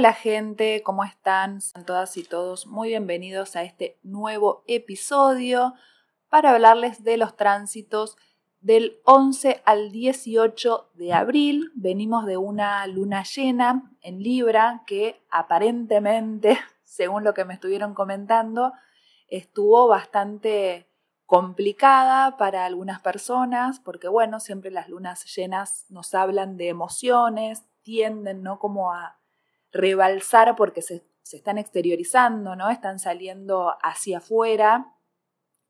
Hola gente, ¿cómo están? Sean todas y todos muy bienvenidos a este nuevo episodio para hablarles de los tránsitos del 11 al 18 de abril. Venimos de una luna llena en Libra que aparentemente, según lo que me estuvieron comentando, estuvo bastante complicada para algunas personas, porque bueno, siempre las lunas llenas nos hablan de emociones, tienden, ¿no? Como a rebalsar porque se, están exteriorizando, ¿no? Están saliendo hacia afuera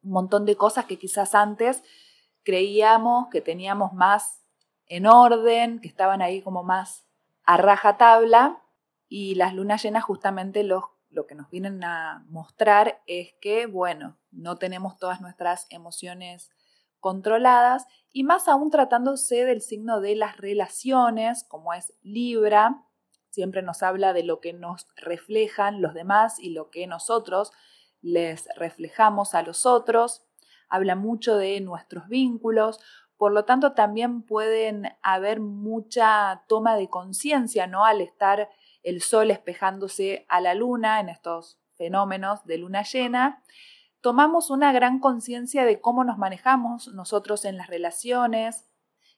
un montón de cosas que quizás antes creíamos que teníamos más en orden, que estaban ahí como más a rajatabla y las lunas llenas justamente lo que nos vienen a mostrar es que, bueno, no tenemos todas nuestras emociones controladas y más aún tratándose del signo de las relaciones, como es Libra, siempre nos habla de lo que nos reflejan los demás y lo que nosotros les reflejamos a los otros, habla mucho de nuestros vínculos, por lo tanto también pueden haber mucha toma de conciencia, ¿no? Al estar el sol espejándose a la luna en estos fenómenos de luna llena, tomamos una gran conciencia de cómo nos manejamos nosotros en las relaciones,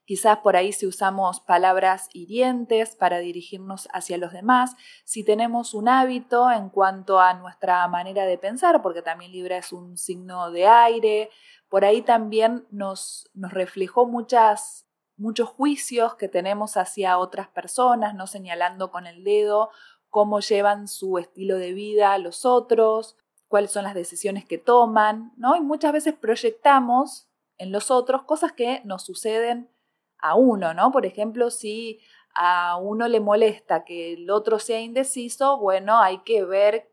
Quizás por ahí si usamos palabras hirientes para dirigirnos hacia los demás, si tenemos un hábito en cuanto a nuestra manera de pensar, porque también Libra es un signo de aire, por ahí también nos, nos reflejó muchas, muchos juicios que tenemos hacia otras personas, no señalando con el dedo cómo llevan su estilo de vida los otros, cuáles son las decisiones que toman, ¿no? Y muchas veces proyectamos en los otros cosas que nos suceden a uno, ¿no? Por ejemplo, si a uno le molesta que el otro sea indeciso, bueno, hay que ver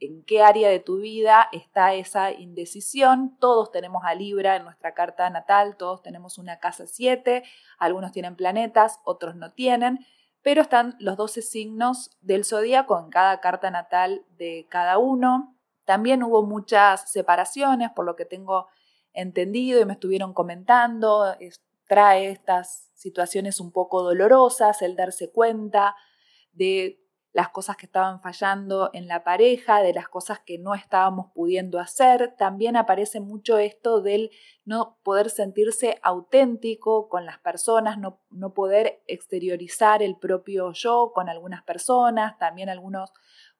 en qué área de tu vida está esa indecisión. Todos tenemos a Libra en nuestra carta natal, todos tenemos una casa 7, algunos tienen planetas, otros no tienen, pero están los 12 signos del zodíaco en cada carta natal de cada uno. También hubo muchas separaciones, por lo que tengo entendido y me estuvieron comentando trae estas situaciones un poco dolorosas, el darse cuenta de las cosas que estaban fallando en la pareja, de las cosas que no estábamos pudiendo hacer. También aparece mucho esto del no poder sentirse auténtico con las personas, no, no poder exteriorizar el propio yo con algunas personas, también algunos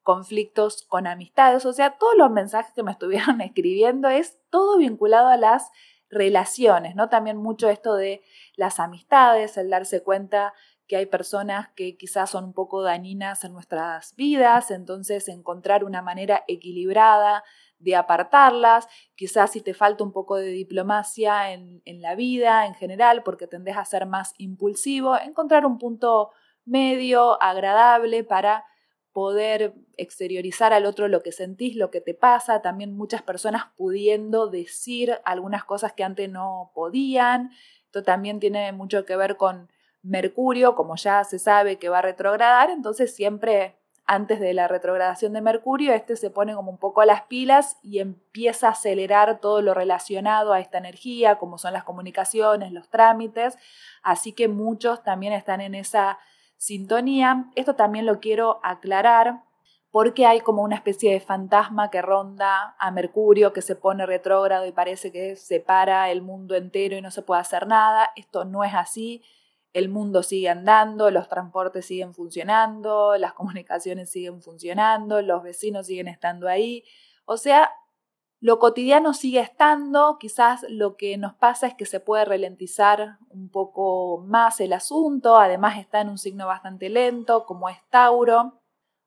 conflictos con amistades. O sea, todos los mensajes que me estuvieron escribiendo es todo vinculado a las relaciones, ¿no? También mucho esto de las amistades, el darse cuenta que hay personas que quizás son un poco dañinas en nuestras vidas, entonces encontrar una manera equilibrada de apartarlas, quizás si te falta un poco de diplomacia en, en la vida en general, porque tendés a ser más impulsivo, encontrar un punto medio, agradable para poder exteriorizar al otro lo que sentís, lo que te pasa, también muchas personas pudiendo decir algunas cosas que antes no podían. Esto también tiene mucho que ver con Mercurio, como ya se sabe que va a retrogradar, entonces siempre antes de la retrogradación de Mercurio, este se pone como un poco a las pilas y empieza a acelerar todo lo relacionado a esta energía, como son las comunicaciones, los trámites, así que muchos también están en esa sintonía. Esto también lo quiero aclarar porque hay como una especie de fantasma que ronda a Mercurio, que se pone retrógrado y parece que separa el mundo entero y no se puede hacer nada. Esto no es así. El mundo sigue andando, los transportes siguen funcionando, las comunicaciones siguen funcionando, los vecinos siguen estando ahí. O sea, lo cotidiano sigue estando, quizás lo que nos pasa es que se puede ralentizar un poco más el asunto, además está en un signo bastante lento como es Tauro,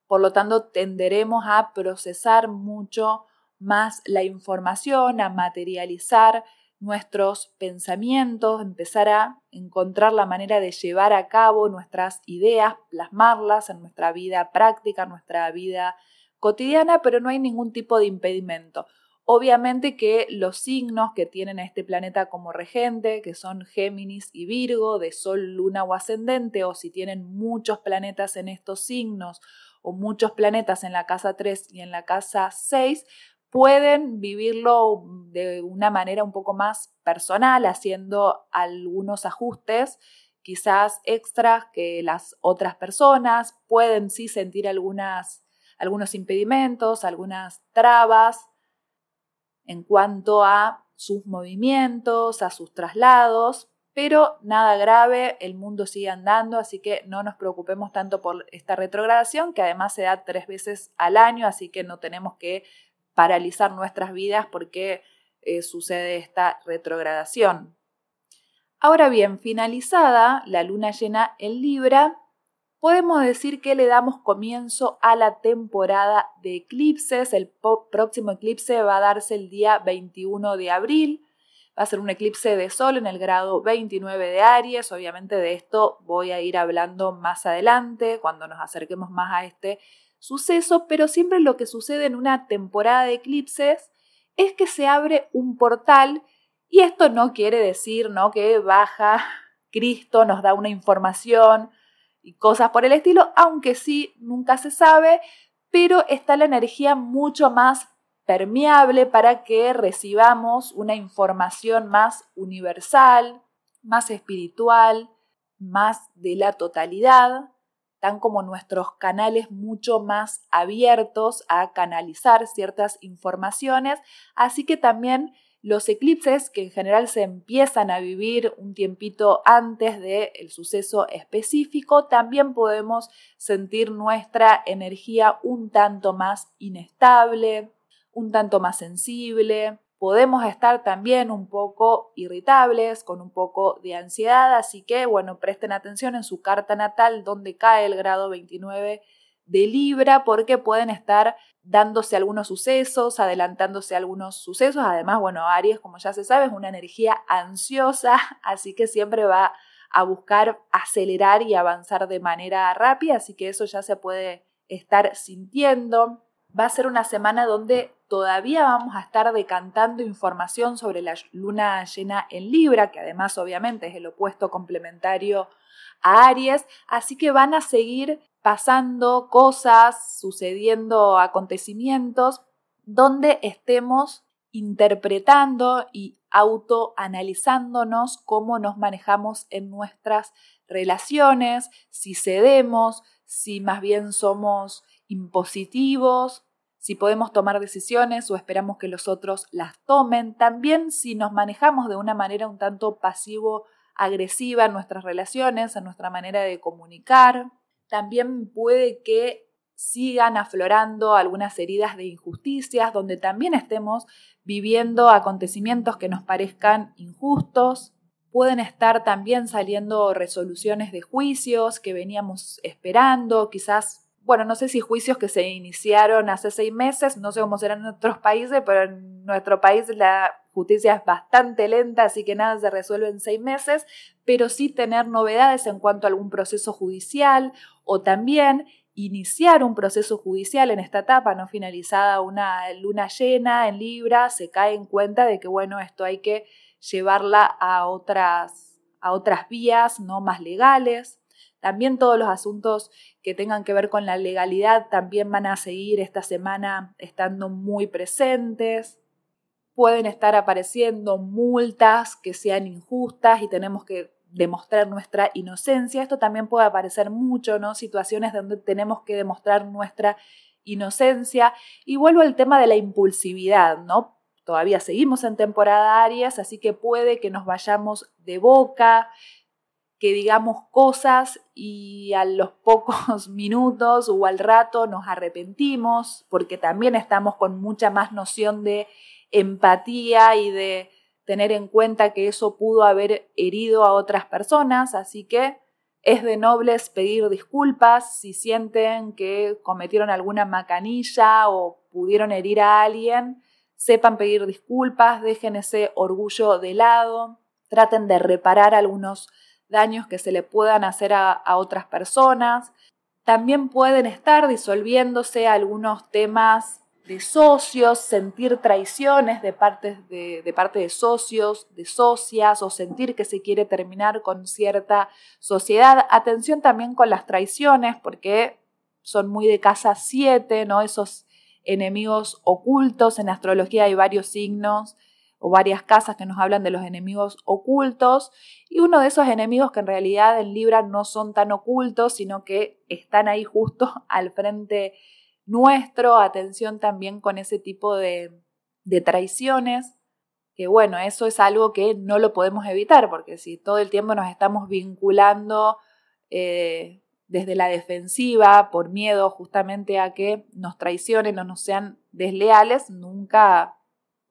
por lo tanto tenderemos a procesar mucho más la información, a materializar nuestros pensamientos, empezar a encontrar la manera de llevar a cabo nuestras ideas, plasmarlas en nuestra vida práctica, en nuestra vida cotidiana, pero no hay ningún tipo de impedimento. Obviamente que los signos que tienen a este planeta como regente, que son Géminis y Virgo, de Sol, Luna o Ascendente, o si tienen muchos planetas en estos signos o muchos planetas en la casa 3 y en la casa 6, pueden vivirlo de una manera un poco más personal, haciendo algunos ajustes quizás extras que las otras personas, pueden sí sentir algunas, algunos impedimentos, algunas trabas en cuanto a sus movimientos, a sus traslados, pero nada grave, el mundo sigue andando, así que no nos preocupemos tanto por esta retrogradación, que además se da tres veces al año, así que no tenemos que paralizar nuestras vidas porque eh, sucede esta retrogradación. Ahora bien, finalizada la luna llena en Libra, podemos decir que le damos comienzo a la temporada de eclipses. El próximo eclipse va a darse el día 21 de abril. Va a ser un eclipse de sol en el grado 29 de Aries. Obviamente de esto voy a ir hablando más adelante, cuando nos acerquemos más a este suceso, pero siempre lo que sucede en una temporada de eclipses es que se abre un portal y esto no quiere decir ¿no? que baja Cristo, nos da una información y cosas por el estilo, aunque sí, nunca se sabe, pero está la energía mucho más permeable para que recibamos una información más universal, más espiritual, más de la totalidad están como nuestros canales mucho más abiertos a canalizar ciertas informaciones, así que también los eclipses, que en general se empiezan a vivir un tiempito antes del suceso específico, también podemos sentir nuestra energía un tanto más inestable, un tanto más sensible, podemos estar también un poco irritables, con un poco de ansiedad, así que bueno, presten atención en su carta natal donde cae el grado 29 de Libra, porque pueden estar dándose algunos sucesos, adelantándose algunos sucesos. Además, bueno, Aries, como ya se sabe, es una energía ansiosa, así que siempre va a buscar acelerar y avanzar de manera rápida, así que eso ya se puede estar sintiendo. Va a ser una semana donde todavía vamos a estar decantando información sobre la luna llena en Libra, que además obviamente es el opuesto complementario a Aries, así que van a seguir pasando cosas, sucediendo acontecimientos donde estemos interpretando y autoanalizándonos cómo nos manejamos en nuestras relaciones, si cedemos, si más bien somos impositivos si podemos tomar decisiones o esperamos que los otros las tomen, también si nos manejamos de una manera un tanto pasivo-agresiva en nuestras relaciones, en nuestra manera de comunicar, también puede que sigan aflorando algunas heridas de injusticias, donde también estemos viviendo acontecimientos que nos parezcan injustos. Pueden estar también saliendo resoluciones de juicios que veníamos esperando, quizás bueno, no sé si juicios que se iniciaron hace seis meses, no sé cómo serán en otros países, pero en nuestro país la justicia es bastante lenta, así que nada se resuelve en seis meses, pero sí tener novedades en cuanto a algún proceso judicial o también iniciar un proceso judicial en esta etapa, no finalizada una luna llena en Libra, se cae en cuenta de que, bueno, esto hay que llevarla a otras, a otras vías, no más legales. También todos los asuntos que tengan que ver con la legalidad también van a seguir esta semana estando muy presentes. Pueden estar apareciendo multas que sean injustas y tenemos que demostrar nuestra inocencia. Esto también puede aparecer mucho, ¿no? Situaciones donde tenemos que demostrar nuestra inocencia. Y vuelvo al tema de la impulsividad, ¿no? Todavía seguimos en temporada Aries, así que puede que nos vayamos de boca, que digamos cosas y a los pocos minutos o al rato nos arrepentimos, porque también estamos con mucha más noción de empatía y de tener en cuenta que eso pudo haber herido a otras personas, así que es de nobles pedir disculpas si sienten que cometieron alguna macanilla o pudieron herir a alguien, sepan pedir disculpas, dejen ese orgullo de lado, traten de reparar algunos daños que se le puedan hacer a, otras personas. También pueden estar disolviéndose algunos temas de socios, sentir traiciones de, parte de, de parte de socios, de socias, o sentir que se quiere terminar con cierta sociedad. Atención también con las traiciones, porque son muy de casa 7, ¿no? Esos enemigos ocultos. En astrología hay varios signos o varias casas que nos hablan de los enemigos ocultos y uno de esos enemigos que en realidad en Libra no son tan ocultos, sino que están ahí justo al frente nuestro. Atención también con ese tipo de, de traiciones, que bueno, eso es algo que no lo podemos evitar, porque si todo el tiempo nos estamos vinculando eh, desde la defensiva por miedo justamente a que nos traicionen o nos sean desleales, nunca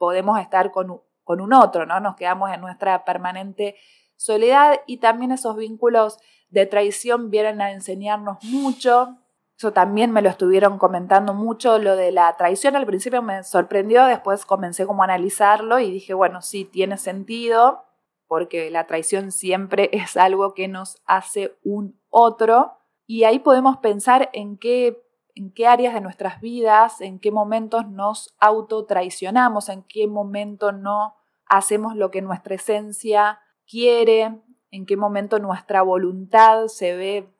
podemos estar con, con un otro, ¿no? Nos quedamos en nuestra permanente soledad y también esos vínculos de traición vienen a enseñarnos mucho eso también me lo estuvieron comentando mucho, lo de la traición al principio me sorprendió, después comencé como a analizarlo y dije, bueno, sí, tiene sentido, porque la traición siempre es algo que nos hace un otro y ahí podemos pensar en qué, en qué áreas de nuestras vidas, en qué momentos nos autotraicionamos, en qué momento no hacemos lo que nuestra esencia quiere, en qué momento nuestra voluntad se ve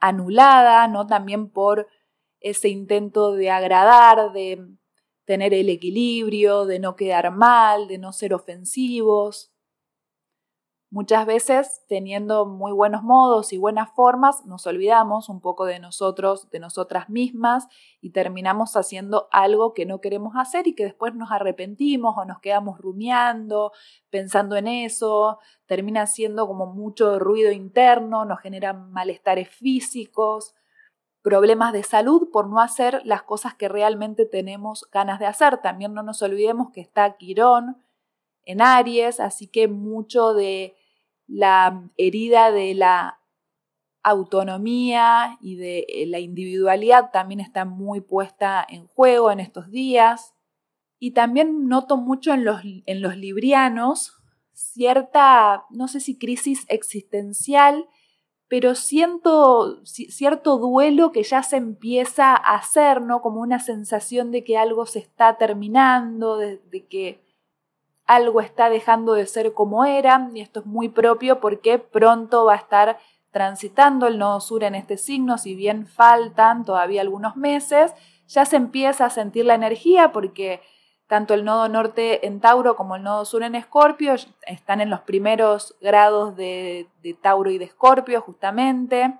anulada, ¿no? También por ese intento de agradar, de tener el equilibrio, de no quedar mal, de no ser ofensivos. Muchas veces, teniendo muy buenos modos y buenas formas, nos olvidamos un poco de nosotros, de nosotras mismas, y terminamos haciendo algo que no queremos hacer y que después nos arrepentimos o nos quedamos rumiando, pensando en eso, termina siendo como mucho ruido interno, nos genera malestares físicos, problemas de salud por no hacer las cosas que realmente tenemos ganas de hacer. También no nos olvidemos que está Quirón en Aries, así que mucho de la herida de la autonomía y de eh, la individualidad también está muy puesta en juego en estos días. Y también noto mucho en los, en los librianos cierta, no sé si crisis existencial, pero siento cierto duelo que ya se empieza a hacer, ¿no? Como una sensación de que algo se está terminando, de que algo está dejando de ser como era, y esto es muy propio porque pronto va a estar transitando el nodo sur en este signo, si bien faltan todavía algunos meses, ya se empieza a sentir la energía porque tanto el nodo norte en Tauro como el nodo sur en Escorpio están en los primeros grados de, de Tauro y de Escorpio justamente,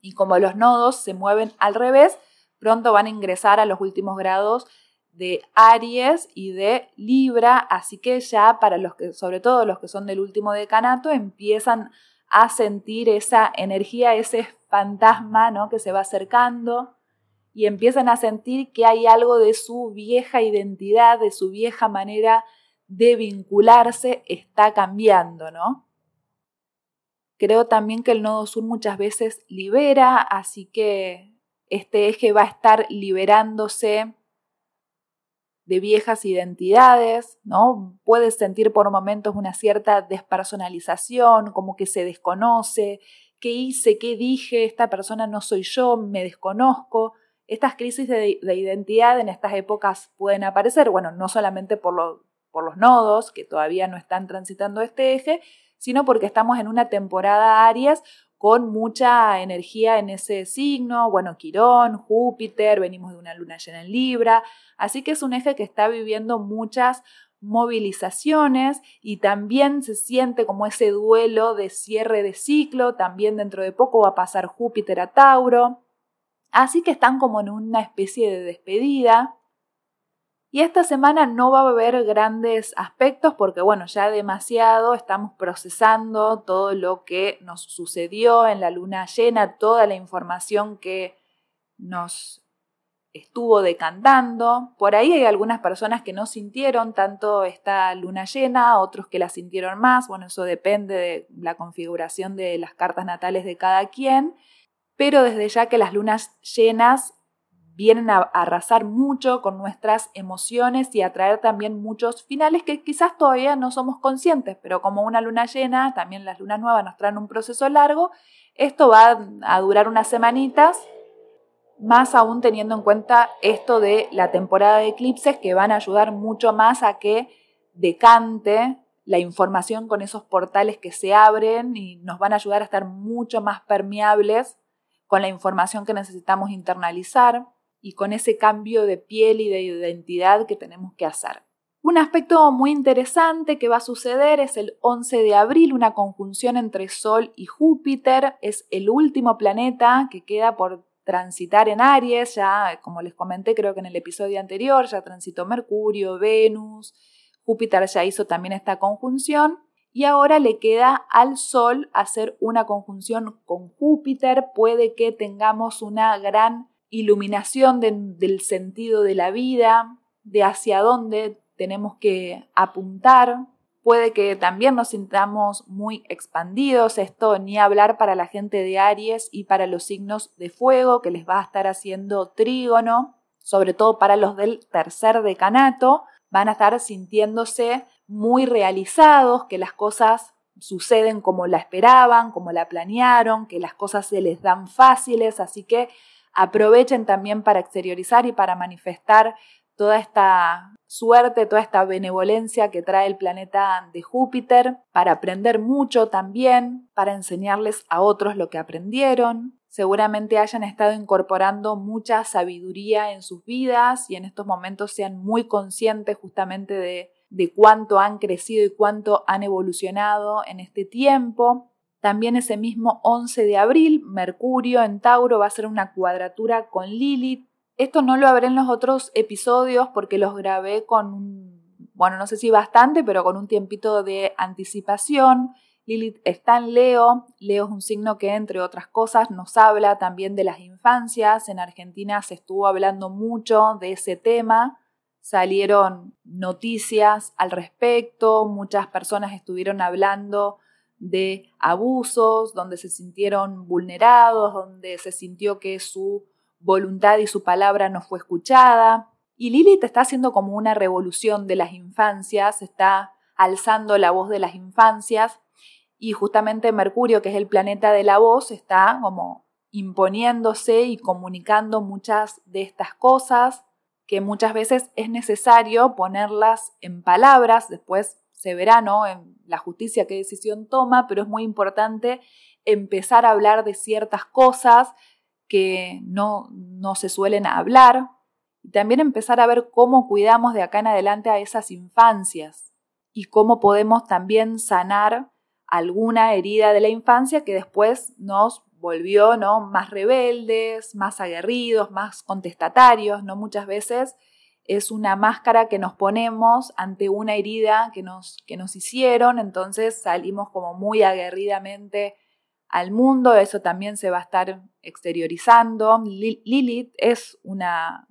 y como los nodos se mueven al revés, pronto van a ingresar a los últimos grados de Aries y de Libra, así que ya para los que, sobre todo los que son del último decanato, empiezan a sentir esa energía, ese fantasma ¿no? que se va acercando y empiezan a sentir que hay algo de su vieja identidad, de su vieja manera de vincularse, está cambiando, ¿no? Creo también que el nodo sur muchas veces libera, así que este eje va a estar liberándose de viejas identidades, ¿no? Puedes sentir por momentos una cierta despersonalización, como que se desconoce, qué hice, qué dije, esta persona no soy yo, me desconozco. Estas crisis de, identidad en estas épocas pueden aparecer, bueno, no solamente por, por los nodos que todavía no están transitando este eje, sino porque estamos en una temporada Aries con mucha energía en ese signo, bueno, Quirón, Júpiter, venimos de una luna llena en Libra, así que es un eje que está viviendo muchas movilizaciones y también se siente como ese duelo de cierre de ciclo, también dentro de poco va a pasar Júpiter a Tauro, así que están como en una especie de despedida. Y esta semana no va a haber grandes aspectos porque, bueno, ya demasiado estamos procesando todo lo que nos sucedió en la luna llena, toda la información que nos estuvo decantando. Por ahí hay algunas personas que no sintieron tanto esta luna llena, otros que la sintieron más. Bueno, eso depende de la configuración de las cartas natales de cada quien. Pero desde ya que las lunas llenas vienen a arrasar mucho con nuestras emociones y a traer también muchos finales que quizás todavía no somos conscientes, pero como una luna llena, también las lunas nuevas nos traen un proceso largo, esto va a durar unas semanitas, más aún teniendo en cuenta esto de la temporada de eclipses que van a ayudar mucho más a que decante la información con esos portales que se abren y nos van a ayudar a estar mucho más permeables con la información que necesitamos internalizar y con ese cambio de piel y de identidad que tenemos que hacer. Un aspecto muy interesante que va a suceder es el 11 de abril, una conjunción entre Sol y Júpiter. Es el último planeta que queda por transitar en Aries. Ya, como les comenté, creo que en el episodio anterior, ya transitó Mercurio, Venus, Júpiter ya hizo también esta conjunción. Y ahora le queda al Sol hacer una conjunción con Júpiter. Puede que tengamos una gran iluminación del sentido de la vida, de hacia dónde tenemos que apuntar. Puede que también nos sintamos muy expandidos, esto ni hablar para la gente de Aries y para los signos de fuego que les va a estar haciendo trígono, sobre todo para los del tercer decanato, van a estar sintiéndose muy realizados, que las cosas suceden como la esperaban, como la planearon, que las cosas se les dan fáciles, así que aprovechen también para exteriorizar y para manifestar toda esta suerte, toda esta benevolencia que trae el planeta de Júpiter, para aprender mucho también, para enseñarles a otros lo que aprendieron. Seguramente hayan estado incorporando mucha sabiduría en sus vidas y en estos momentos sean muy conscientes justamente de, de cuánto han crecido y cuánto han evolucionado en este tiempo. También ese mismo 11 de abril, Mercurio en Tauro va a hacer una cuadratura con Lilith, esto no lo habré en los otros episodios porque los grabé con bueno, no sé si bastante, pero con un tiempito de anticipación. Lilith está en Leo. Leo es un signo que, entre otras cosas, nos habla también de las infancias. En Argentina se estuvo hablando mucho de ese tema. Salieron noticias al respecto. Muchas personas estuvieron hablando de abusos, donde se sintieron vulnerados, donde se sintió que su voluntad y su palabra no fue escuchada. Y Lilith está haciendo como una revolución de las infancias, está alzando la voz de las infancias y justamente Mercurio, que es el planeta de la voz, está como imponiéndose y comunicando muchas de estas cosas que muchas veces es necesario ponerlas en palabras, después se verá ¿no? en la justicia qué decisión toma, pero es muy importante empezar a hablar de ciertas cosas que no, no se suelen hablar y también empezar a ver cómo cuidamos de acá en adelante a esas infancias y cómo podemos también sanar alguna herida de la infancia que después nos volvió ¿no? más rebeldes, más aguerridos, más contestatarios, ¿no? Muchas veces es una máscara que nos ponemos ante una herida que nos, que nos hicieron, entonces salimos como muy aguerridamente al mundo, eso también se va a estar exteriorizando. Lilith es una,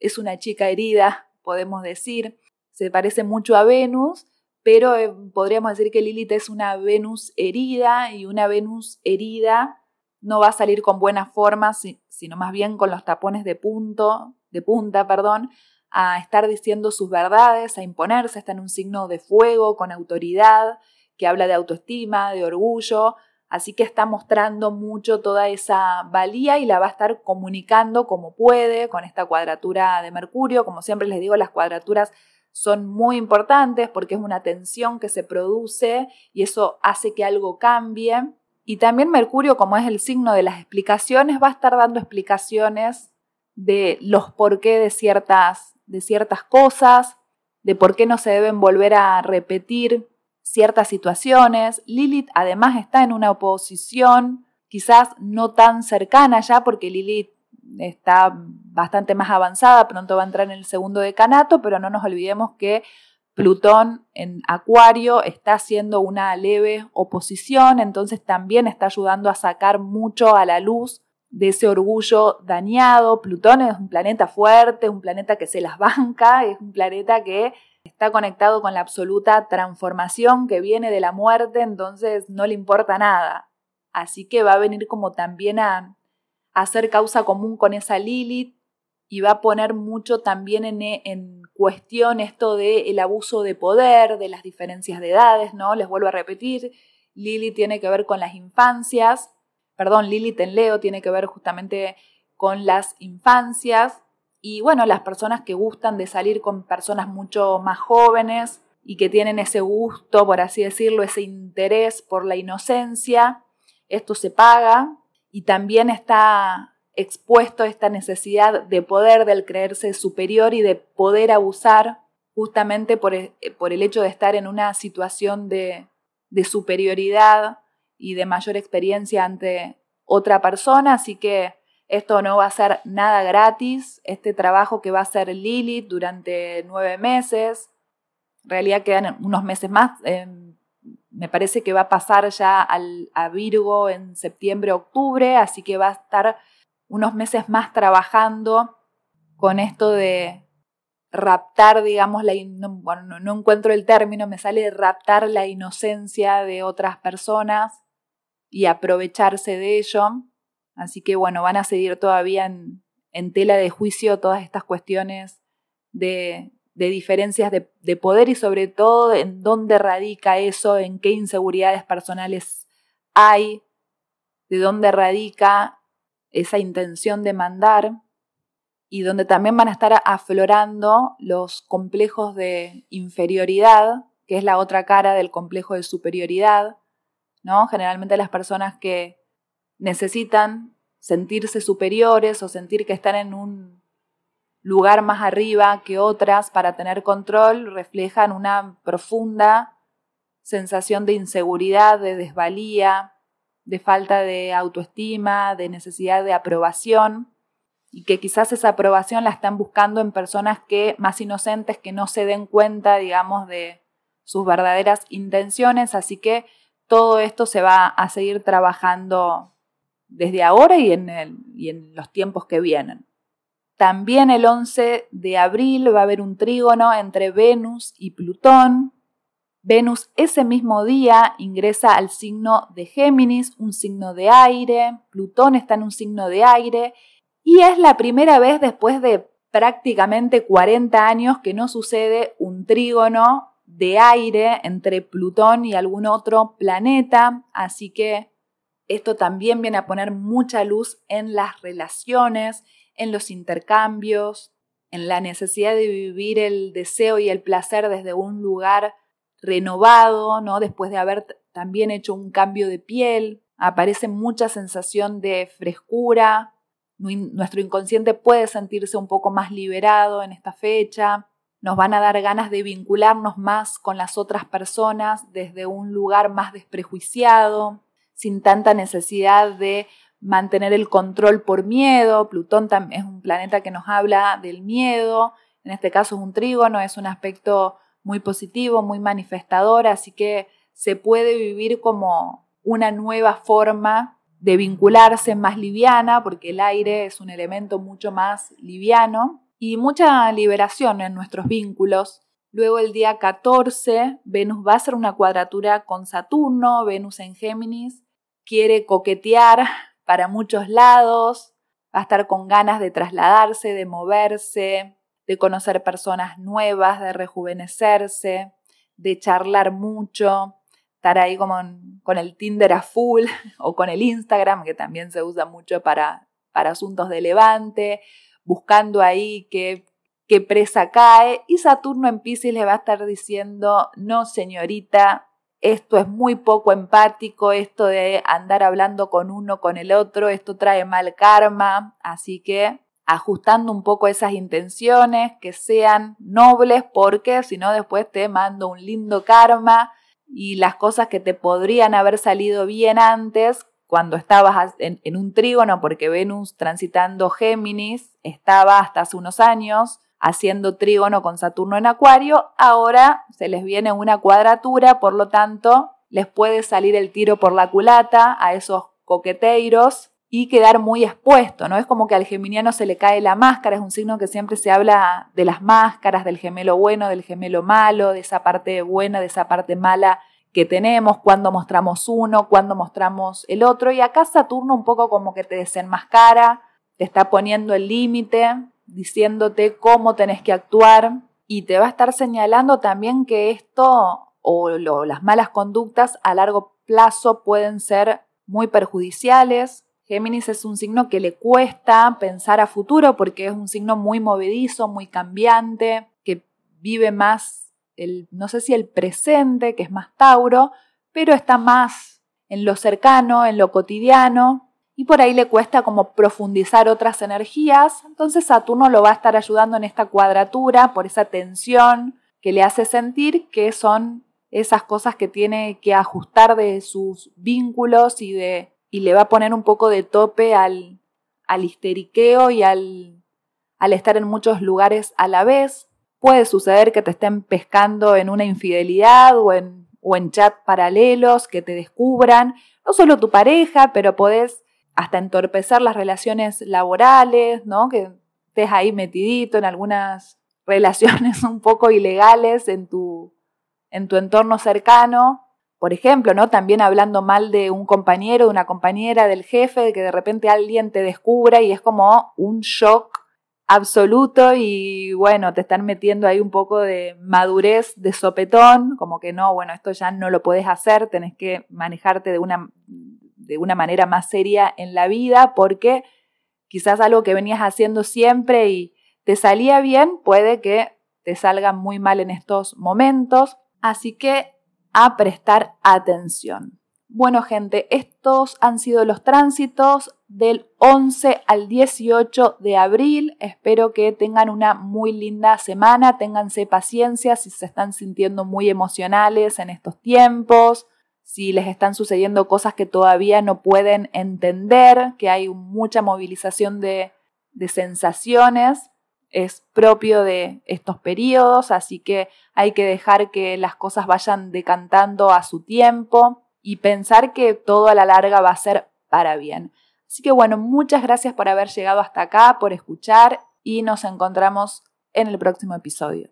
es una chica herida, podemos decir, se parece mucho a Venus, pero eh, podríamos decir que Lilith es una Venus herida y una Venus herida no va a salir con buena forma, sino más bien con los tapones de punto, de punta, perdón, a estar diciendo sus verdades, a imponerse, está en un signo de fuego, con autoridad, que habla de autoestima, de orgullo, Así que está mostrando mucho toda esa valía y la va a estar comunicando como puede con esta cuadratura de Mercurio. Como siempre les digo, las cuadraturas son muy importantes porque es una tensión que se produce y eso hace que algo cambie. Y también Mercurio, como es el signo de las explicaciones, va a estar dando explicaciones de los por qué de ciertas, de ciertas cosas, de por qué no se deben volver a repetir ciertas situaciones. Lilith además está en una oposición quizás no tan cercana ya porque Lilith está bastante más avanzada, pronto va a entrar en el segundo decanato, pero no nos olvidemos que Plutón en Acuario está haciendo una leve oposición, entonces también está ayudando a sacar mucho a la luz de ese orgullo dañado. Plutón es un planeta fuerte, un planeta que se las banca, es un planeta que está conectado con la absoluta transformación que viene de la muerte, entonces no le importa nada. Así que va a venir como también a, hacer causa común con esa Lilith y va a poner mucho también en, en cuestión esto del el abuso de poder, de las diferencias de edades, ¿no? Les vuelvo a repetir, Lilith tiene que ver con las infancias, perdón, Lilith en Leo tiene que ver justamente con las infancias y bueno, las personas que gustan de salir con personas mucho más jóvenes y que tienen ese gusto, por así decirlo, ese interés por la inocencia, esto se paga y también está expuesto esta necesidad de poder, del creerse superior y de poder abusar justamente por el, por el hecho de estar en una situación de, de superioridad y de mayor experiencia ante otra persona, así que esto no va a ser nada gratis, este trabajo que va a hacer Lilith durante nueve meses, en realidad quedan unos meses más, em, me parece que va a pasar ya al, a Virgo en septiembre, octubre, así que va a estar unos meses más trabajando con esto de raptar, digamos, la bueno, no, encuentro el término, me sale raptar la inocencia de otras personas y aprovecharse de ello. Así que bueno, van a seguir todavía en, tela de juicio todas estas cuestiones de, de diferencias de, poder y sobre todo en dónde radica eso, en qué inseguridades personales hay, de dónde radica esa intención de mandar y donde también van a estar aflorando los complejos de inferioridad, que es la otra cara del complejo de superioridad, ¿no? Generalmente las personas que necesitan sentirse superiores o sentir que están en un lugar más arriba que otras para tener control reflejan una profunda sensación de inseguridad, de desvalía, de falta de autoestima, de necesidad de aprobación y que quizás esa aprobación la están buscando en personas que más inocentes que no se den cuenta, digamos, de sus verdaderas intenciones, así que todo esto se va a seguir trabajando desde ahora y en, los tiempos que vienen. También el 11 de abril va a haber un trígono entre Venus y Plutón. Venus ese mismo día ingresa al signo de Géminis, un signo de aire. Plutón está en un signo de aire. Y es la primera vez después de prácticamente 40 años que no sucede un trígono de aire entre Plutón y algún otro planeta. Así que esto también viene a poner mucha luz en las relaciones, en los intercambios, en la necesidad de vivir el deseo y el placer desde un lugar renovado, ¿no? Después de haber también hecho un cambio de piel, aparece mucha sensación de frescura. Nuestro inconsciente puede sentirse un poco más liberado en esta fecha. Nos van a dar ganas de vincularnos más con las otras personas desde un lugar más desprejuiciado sin tanta necesidad de mantener el control por miedo. Plutón es un planeta que nos habla del miedo, en este caso es un trígono, es un aspecto muy positivo, muy manifestador, así que se puede vivir como una nueva forma de vincularse más liviana, porque el aire es un elemento mucho más liviano, y mucha liberación en nuestros vínculos. Luego el día 14, Venus va a hacer una cuadratura con Saturno, Venus en Géminis, quiere coquetear para muchos lados, va a estar con ganas de trasladarse, de moverse, de conocer personas nuevas, de rejuvenecerse, de charlar mucho, estar ahí como con el Tinder a full o con el Instagram, que también se usa mucho para, para asuntos de levante, buscando ahí qué, qué presa cae. Y Saturno en Pisces le va a estar diciendo, no señorita, esto es muy poco empático, esto de andar hablando con uno, con el otro, esto trae mal karma, así que ajustando un poco esas intenciones, que sean nobles, porque si no después te mando un lindo karma y las cosas que te podrían haber salido bien antes, cuando estabas en, un trígono, porque Venus transitando Géminis estaba hasta hace unos años, haciendo trígono con Saturno en Acuario, ahora se les viene una cuadratura, por lo tanto, les puede salir el tiro por la culata a esos coqueteiros y quedar muy expuesto, ¿no? Es como que al geminiano se le cae la máscara, es un signo que siempre se habla de las máscaras, del gemelo bueno, del gemelo malo, de esa parte buena, de esa parte mala que tenemos, cuando mostramos uno, cuando mostramos el otro, y acá Saturno un poco como que te desenmascara, te está poniendo el límite, diciéndote cómo tenés que actuar y te va a estar señalando también que esto o las malas conductas a largo plazo pueden ser muy perjudiciales. Géminis es un signo que le cuesta pensar a futuro porque es un signo muy movedizo, muy cambiante, que vive más no sé si el presente, que es más Tauro, pero está más en lo cercano, en lo cotidiano, y por ahí le cuesta como profundizar otras energías. Entonces Saturno lo va a estar ayudando en esta cuadratura por esa tensión que le hace sentir que son esas cosas que tiene que ajustar de sus vínculos y, de, y le va a poner un poco de tope al, al histeriqueo y al, al estar en muchos lugares a la vez. Puede suceder que te estén pescando en una infidelidad o en, o en paralelos, que te descubran, no solo tu pareja, pero podés hasta entorpecer las relaciones laborales, ¿no? Que estés ahí metidito en algunas relaciones un poco ilegales en tu, en tu entorno cercano. Por ejemplo, ¿no? También hablando mal de un compañero, de una compañera, del jefe, de que de repente alguien te descubra y es como un shock absoluto y bueno, te están metiendo ahí un poco de madurez, de sopetón, como que no, bueno, esto ya no lo puedes hacer, tenés que manejarte de una, de una manera más seria en la vida porque quizás algo que venías haciendo siempre y te salía bien, puede que te salga muy mal en estos momentos. Así que a prestar atención. Bueno gente, estos han sido los tránsitos del 11 al 18 de abril. Espero que tengan una muy linda semana, ténganse paciencia si se están sintiendo muy emocionales en estos tiempos, si les están sucediendo cosas que todavía no pueden entender, que hay mucha movilización de, de sensaciones. Es propio de estos periodos, así que hay que dejar que las cosas vayan decantando a su tiempo y pensar que todo a la larga va a ser para bien. Así que bueno, muchas gracias por haber llegado hasta acá, por escuchar y nos encontramos en el próximo episodio.